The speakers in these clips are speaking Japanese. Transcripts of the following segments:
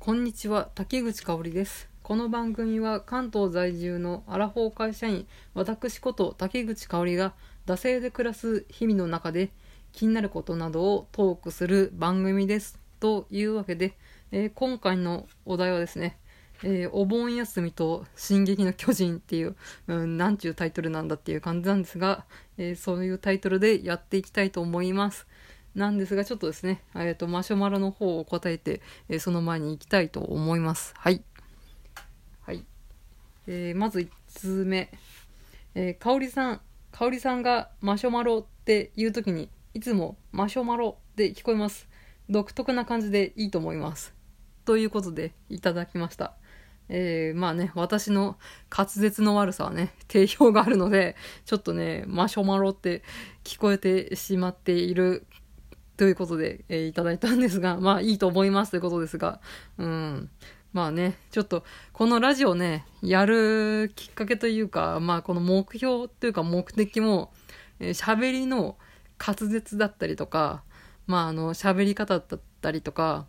こんにちは、竹口香織です。この番組は関東在住のアラフォー会社員、私こと竹口香織が、惰性で暮らす日々の中で気になることなどをトークする番組です。というわけで、えー今回のお題はですね、えーお盆休みと進撃の巨人っていう、うん、なんちゅうタイトルなんだっていう感じなんですが、えーそういうタイトルでやっていきたいと思います。なんですが、ちょっとですね、えっ、と、マシュマロの方を答えて、えーその前に行きたいと思います。はい。はい。えーまず1通目。えー、かおりさん、かおりさんがマシュマロって言うときに、いつもマシュマロって聞こえます。独特な感じでいいと思います。ということで、いただきました。えーまあね、私の滑舌の悪さはね、定評があるので、ちょっとね、マシュマロって聞こえてしまっているということで、えーいただいたんですが、まあいいと思いますということですが、うん。まあね、ちょっと、このラジオね、やるきっかけというか、まあこの目標というか目的も、えー喋りの滑舌だったりとか、まああの、喋り方だったりとか、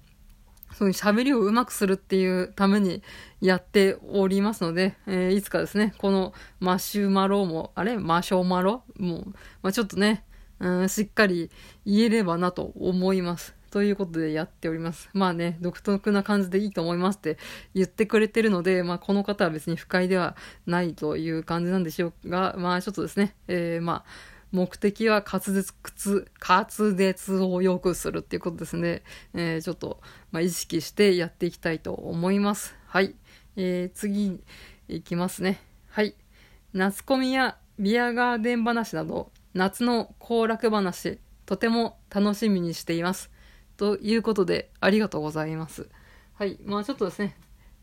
そういう喋りをうまくするっていうためにやっておりますので、えーいつかですね、このマシュマロも、あれ？マシュマロ？もう、まあ、ちょっとね、うん、しっかり言えればなと思います。ということでやっております。まあね、独特な感じでいいと思いますって言ってくれてるので、まあこの方は別に不快ではないという感じなんでしょうが、まあちょっとですね、えー、まあ、目的は滑舌、靴、滑舌を良くするっていうことですね。えー、ちょっと、まあ、意識してやっていきたいと思います。はい。えー、次、いきますね。はい。夏コミやビアガーデン話など、夏の行楽話、とても楽しみにしています。ということで、ありがとうございます。はい。まあちょっとですね、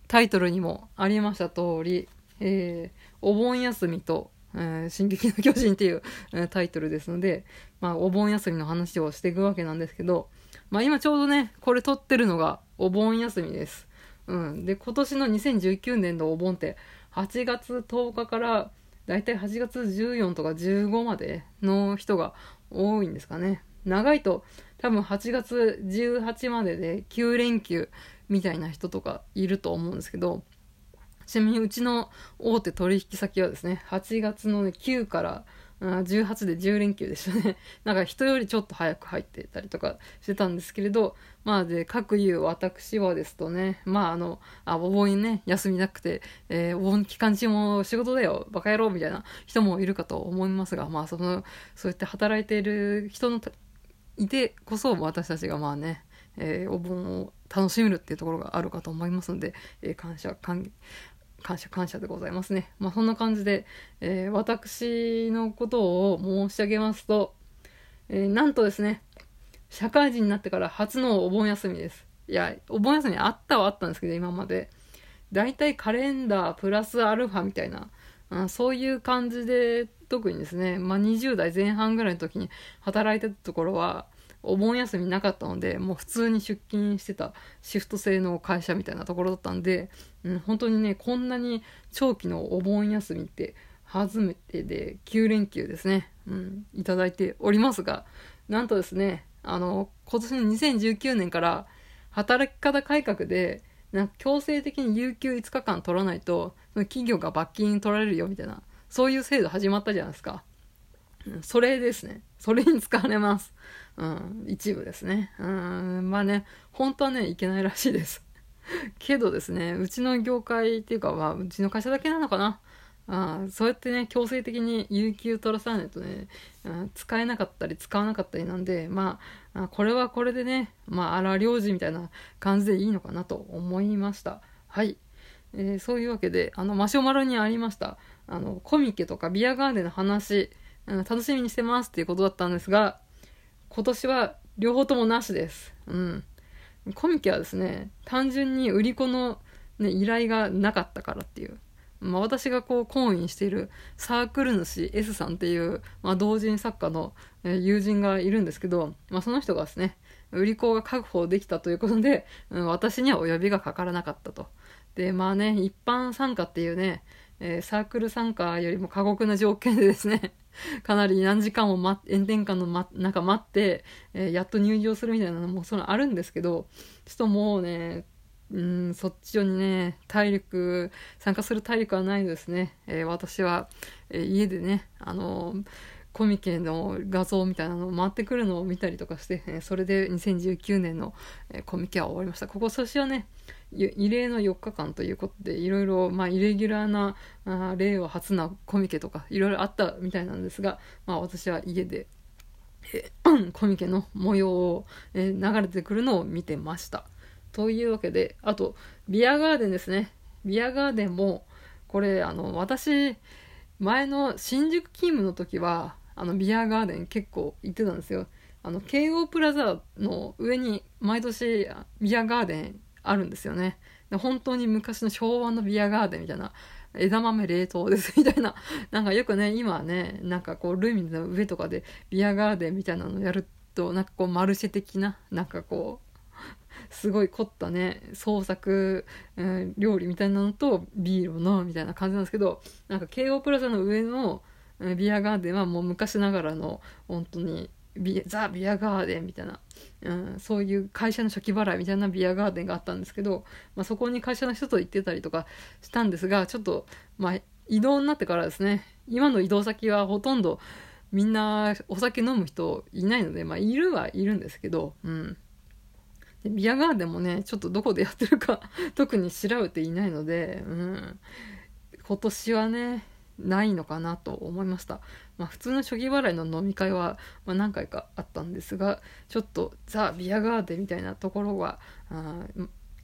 タイトルにもありました通り、えー、お盆休みと、えー進撃の巨人っていう、えタイトルですので、まあ、お盆休みの話をしていくわけなんですけど、まあ、今ちょうどね、これ撮ってるのがお盆休みです。うん。で、今年の2019年のお盆って、8月10日から、大体8月14とか15までの人が多いんですかね。長いと、多分8月18までで9連休みたいな人とかいると思うんですけど、ちなみにうちの大手取引先はですね、8月の、ね、9から18で10連休でしたね。なんか人よりちょっと早く入ってたりとかしてたんですけれど、まあで、各言う私はですとね、まああの、あ、お盆にね、休みなくて、えーお盆期間中も仕事だよ、バカ野郎みたいな人もいるかと思いますが、まあその、そうやって働いている人のいてこそ私たちがまあね、えーお盆を楽しめるっていうところがあるかと思いますので、えー感謝、感感謝感謝でございますね。まあそんな感じで、えー私のことを申し上げますと、えーなんとですね、社会人になってから初のお盆休みです。いや、お盆休みあったはあったんですけど、今まで。だいたいカレンダープラスアルファみたいな、あそういう感じで、特にですね、まあ20代前半ぐらいの時に働いてたところは、お盆休みなかったので、もう普通に出勤してたシフト制の会社みたいなところだったんで、うん、本当にね、こんなに長期のお盆休みって初めてで9連休ですね、うん、いただいておりますが、なんとですね、あの、今年の2019年から働き方改革で、なんか強制的に有給5日間取らないと、その企業が罰金取られるよみたいな、そういう制度始まったじゃないですか。それですね。それに使われます。うん、一部ですね。うん、まあね、本当はね、いけないらしいです。けどですね、うちの業界っていうか、まあ、うちの会社だけなのかな。あそうやってね、強制的に有給取らさないとね、使えなかったり使わなかったりなんで、まあ、あこれはこれでね、まあ、荒領事みたいな感じでいいのかなと思いました。はい。えーそういうわけで、あの、マシュマロにありました、あの、コミケとかビアガーデンの話、うん楽しみにしてますっていうことだったんですが、今年は両方ともなしです。うん。コミケはですね、単純に売り子の、ね、依頼がなかったからっていう。まあ、私がこう、懇意しているサークル主 S さんっていう、まあ、同人作家の友人がいるんですけど、まあ、その人がですね、売り子が確保できたということで、うん、私にはお呼びがかからなかったと。で、まあね、一般参加っていうね、えサークル参加よりも過酷な条件でですね、かなり何時間も待炎天下の、ま、中待って、えーやっと入場するみたいなのもそのあるんですけど、ちょっともうね、うんそっちにね体力参加する体力はないですね、えー、私は、えー、家でねあのコミケの画像みたいなのを回ってくるのを見たりとかして、えそれで2019年の、えコミケは終わりましたここ年はね異例の4日間ということでいろいろ、まあ、イレギュラーなあ令和初なコミケとかいろいろあったみたいなんですが、まあ、私は家で、コミケの模様を、え、流れてくるのを見てました。というわけであとビアガーデンですねビアガーデンもこれあの私前の新宿勤務の時はあのビアガーデン結構行ってたんですよあの京王プラザの上に毎年ビアガーデンあるんですよね。で本当に昔の昭和のビアガーデンみたいな、枝豆冷凍ですみたいな、なんかよくね、今はね、なんかこう、ルミネの上とかでビアガーデンみたいなのやると、なんかこう、マルシェ的な、なんかこう、すごい凝ったね、創作、えー、料理みたいなのとビールを飲むみたいな感じなんですけど、なんか京王プラザの上の、ビアガーデンはもう昔ながらの、本当にビザ・ビアガーデンみたいな、うん、そういう会社の初期払いみたいなビアガーデンがあったんですけど、まあ、そこに会社の人と行ってたりとかしたんですがちょっと、まあ、移動になってからですね今の移動先はほとんどみんなお酒飲む人いないので、まあ、いるはいるんですけど、うん、でビアガーデンもねちょっとどこでやってるか 特に調べていないので、うん、今年はねないのかなと思いました。まあ、普通の初期払いの飲み会は、まあ、何回かあったんですが、ちょっとザ・ビアガーデンみたいなところは、あ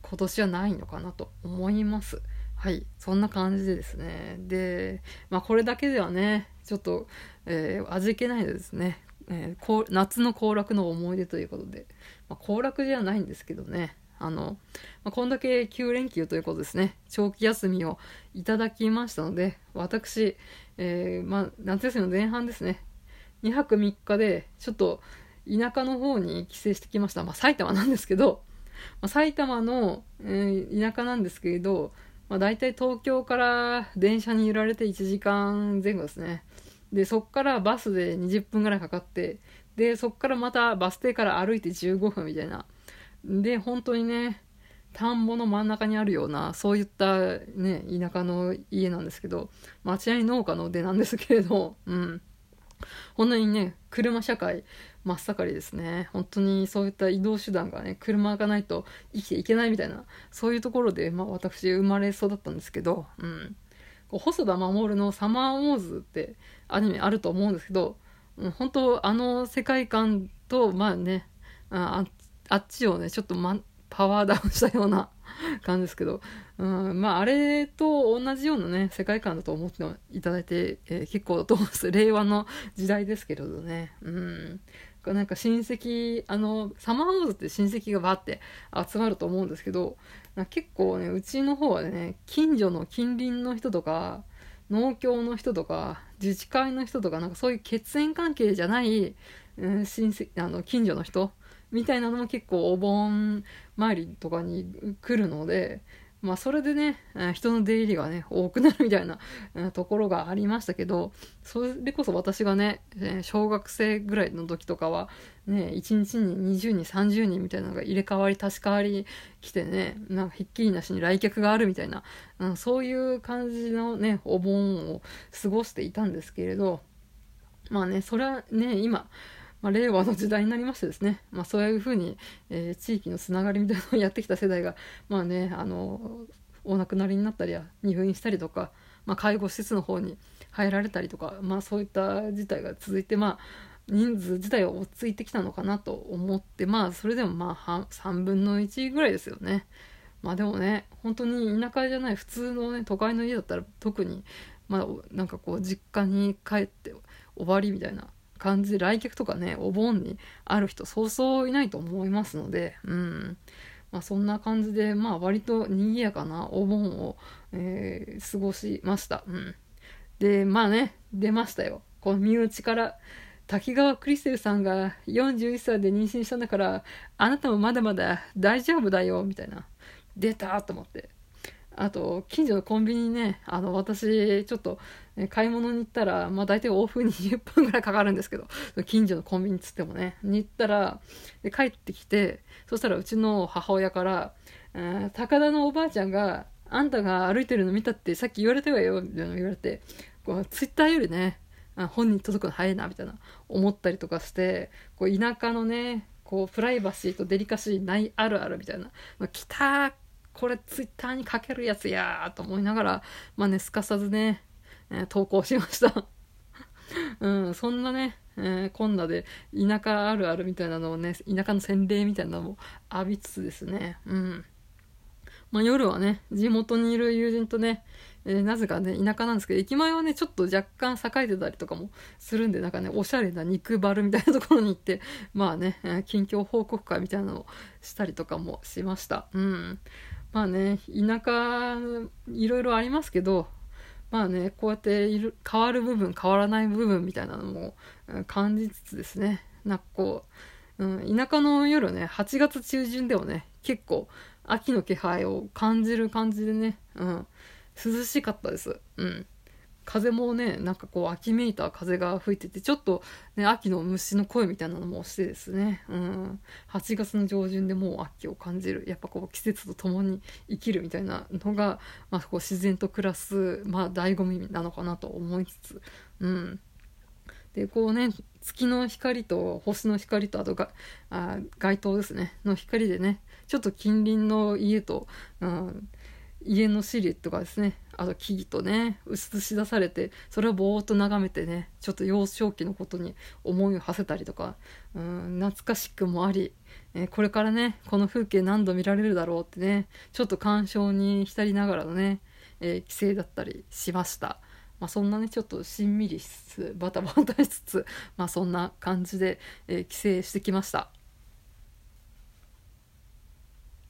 今年はないのかなと思います。はい、そんな感じでですね。で、まあ、これだけではね、ちょっと、えー、味気ないですね。えー、夏の行楽の思い出ということで、まあ、行楽ではないんですけどね、あの、まあ、こんだけ9連休ということですね、長期休みをいただきましたので、私、えー、まあ、夏休みの前半ですね、2泊3日で、ちょっと田舎の方に帰省してきました。まあ、埼玉なんですけど、まあ、埼玉の、えー、田舎なんですけれど、まあ、大体東京から電車に揺られて1時間前後ですね。で、そっからバスで20分ぐらいかかって、で、そっからまたバス停から歩いて15分みたいな。で、本当にね、田んぼの真ん中にあるような、そういったね、田舎の家なんですけど、町合農家の出なんですけれど、うん。本当にね、車社会真っ盛りですね。本当にそういった移動手段がね、車がないと生きていけないみたいな、そういうところで、まあ私生まれ育ったんですけど、うん。細田守のサマーウォーズってアニメあると思うんですけど、本当あの世界観と、まあね、あっちをね、ちょっと、ま、パワーダウンしたような 感じですけど、うん、まあ、あれと同じようなね、世界観だと思っていただいて、えー、結構だと思うんです。令和の時代ですけれどね。うん。なんか親戚、あの、サマーウォーズって親戚がバーって集まると思うんですけど、結構ね、うちの方はね、近所の近隣の人とか、農協の人とか、自治会の人とか、なんかそういう血縁関係じゃない、うん、親戚、あの、近所の人みたいなのも結構お盆参りとかに来るので、まあそれでね、人の出入りがね、多くなるみたいなところがありましたけど、それこそ私がね、小学生ぐらいの時とかは、ね、1日に20人、30人みたいなのが入れ替わり、足し替わり来てね、なんかひっきりなしに来客があるみたいな、うん、そういう感じのね、お盆を過ごしていたんですけれど、まあね、それはね、今、まあ、令和の時代になりましてですね、まあ、そういうふうに、えー、地域のつながりみたいなのをやってきた世代が、まあね、あの、お亡くなりになったりや、入院したりとか、まあ、介護施設の方に入られたりとか、まあ、そういった事態が続いて、まあ、人数自体は落ち着いてきたのかなと思って、まあ、それでもまあ、3分の1ぐらいですよね。まあでもね、本当に田舎じゃない普通のね、都会の家だったら特に、まあ、なんかこう、実家に帰って終わりみたいな感じ来客とかね、お盆にある人そうそういないと思いますので、うん。まあ、そんな感じで、まあ割と賑やかなお盆を、えー、過ごしました。うん。で、まあね、出ましたよ。この身内から、滝川クリステルさんが41歳で妊娠したんだから、あなたもまだまだ大丈夫だよ、みたいな。出たと思って。あと近所のコンビニねあの私ちょっと、ね、買い物に行ったら、まあ、大体往復20分ぐらいかかるんですけど近所のコンビニつってもねに行ったらで帰ってきてそしたらうちの母親から「高田のおばあちゃんがあんたが歩いてるの見たってさっき言われたわよ」みたいな言われてこうツイッターよりね本人届くの早いなみたいな思ったりとかしてこう田舎のねこうプライバシーとデリカシーないあるあるみたいな、まあ、来たこれツイッターにかけるやつやーと思いながらまあねすかさずね、えー、投稿しました うんそんなね、えー、こんなで田舎あるあるみたいなのをね田舎の洗礼みたいなのも浴びつつですねうんまあ、夜はね地元にいる友人とねえー、なぜかね、田舎なんですけど、駅前はね、ちょっと若干栄えてたりとかもするんで、なんかね、おしゃれな肉バルみたいなところに行って、まあね、えー、近況報告会みたいなのをしたりとかもしました。うん。まあね、田舎、いろいろありますけど、まあね、こうやっている変わる部分、変わらない部分みたいなのも感じつつですね、なんかこう、うん、田舎の夜ね、8月中旬でもね、結構秋の気配を感じる感じでね、うん、涼しかったです。うん。風もね、なんかこう、秋めいた風が吹いてて、ちょっとね、秋の虫の声みたいなのもしてですね、うん、8月の上旬でもう秋を感じる、やっぱこう、季節と共に生きるみたいなのが、まあ、こう自然と暮らす、まあ、醍醐味なのかなと思いつつ、うん。で、こうね、月の光と星の光と、あとが、あ街灯ですね、の光でね、ちょっと近隣の家と、うん。家のシルエットがですねあと木々とね映し出されてそれをぼーっと眺めてねちょっと幼少期のことに思いを馳せたりとかうん懐かしくもあり、えー、これからねこの風景何度見られるだろうってねちょっと鑑賞に浸りながらのね、えー、帰省だったりしました。まあ、そんなねちょっとしんみりしつつバタバタしつつ、まあ、そんな感じで、えー、帰省してきました。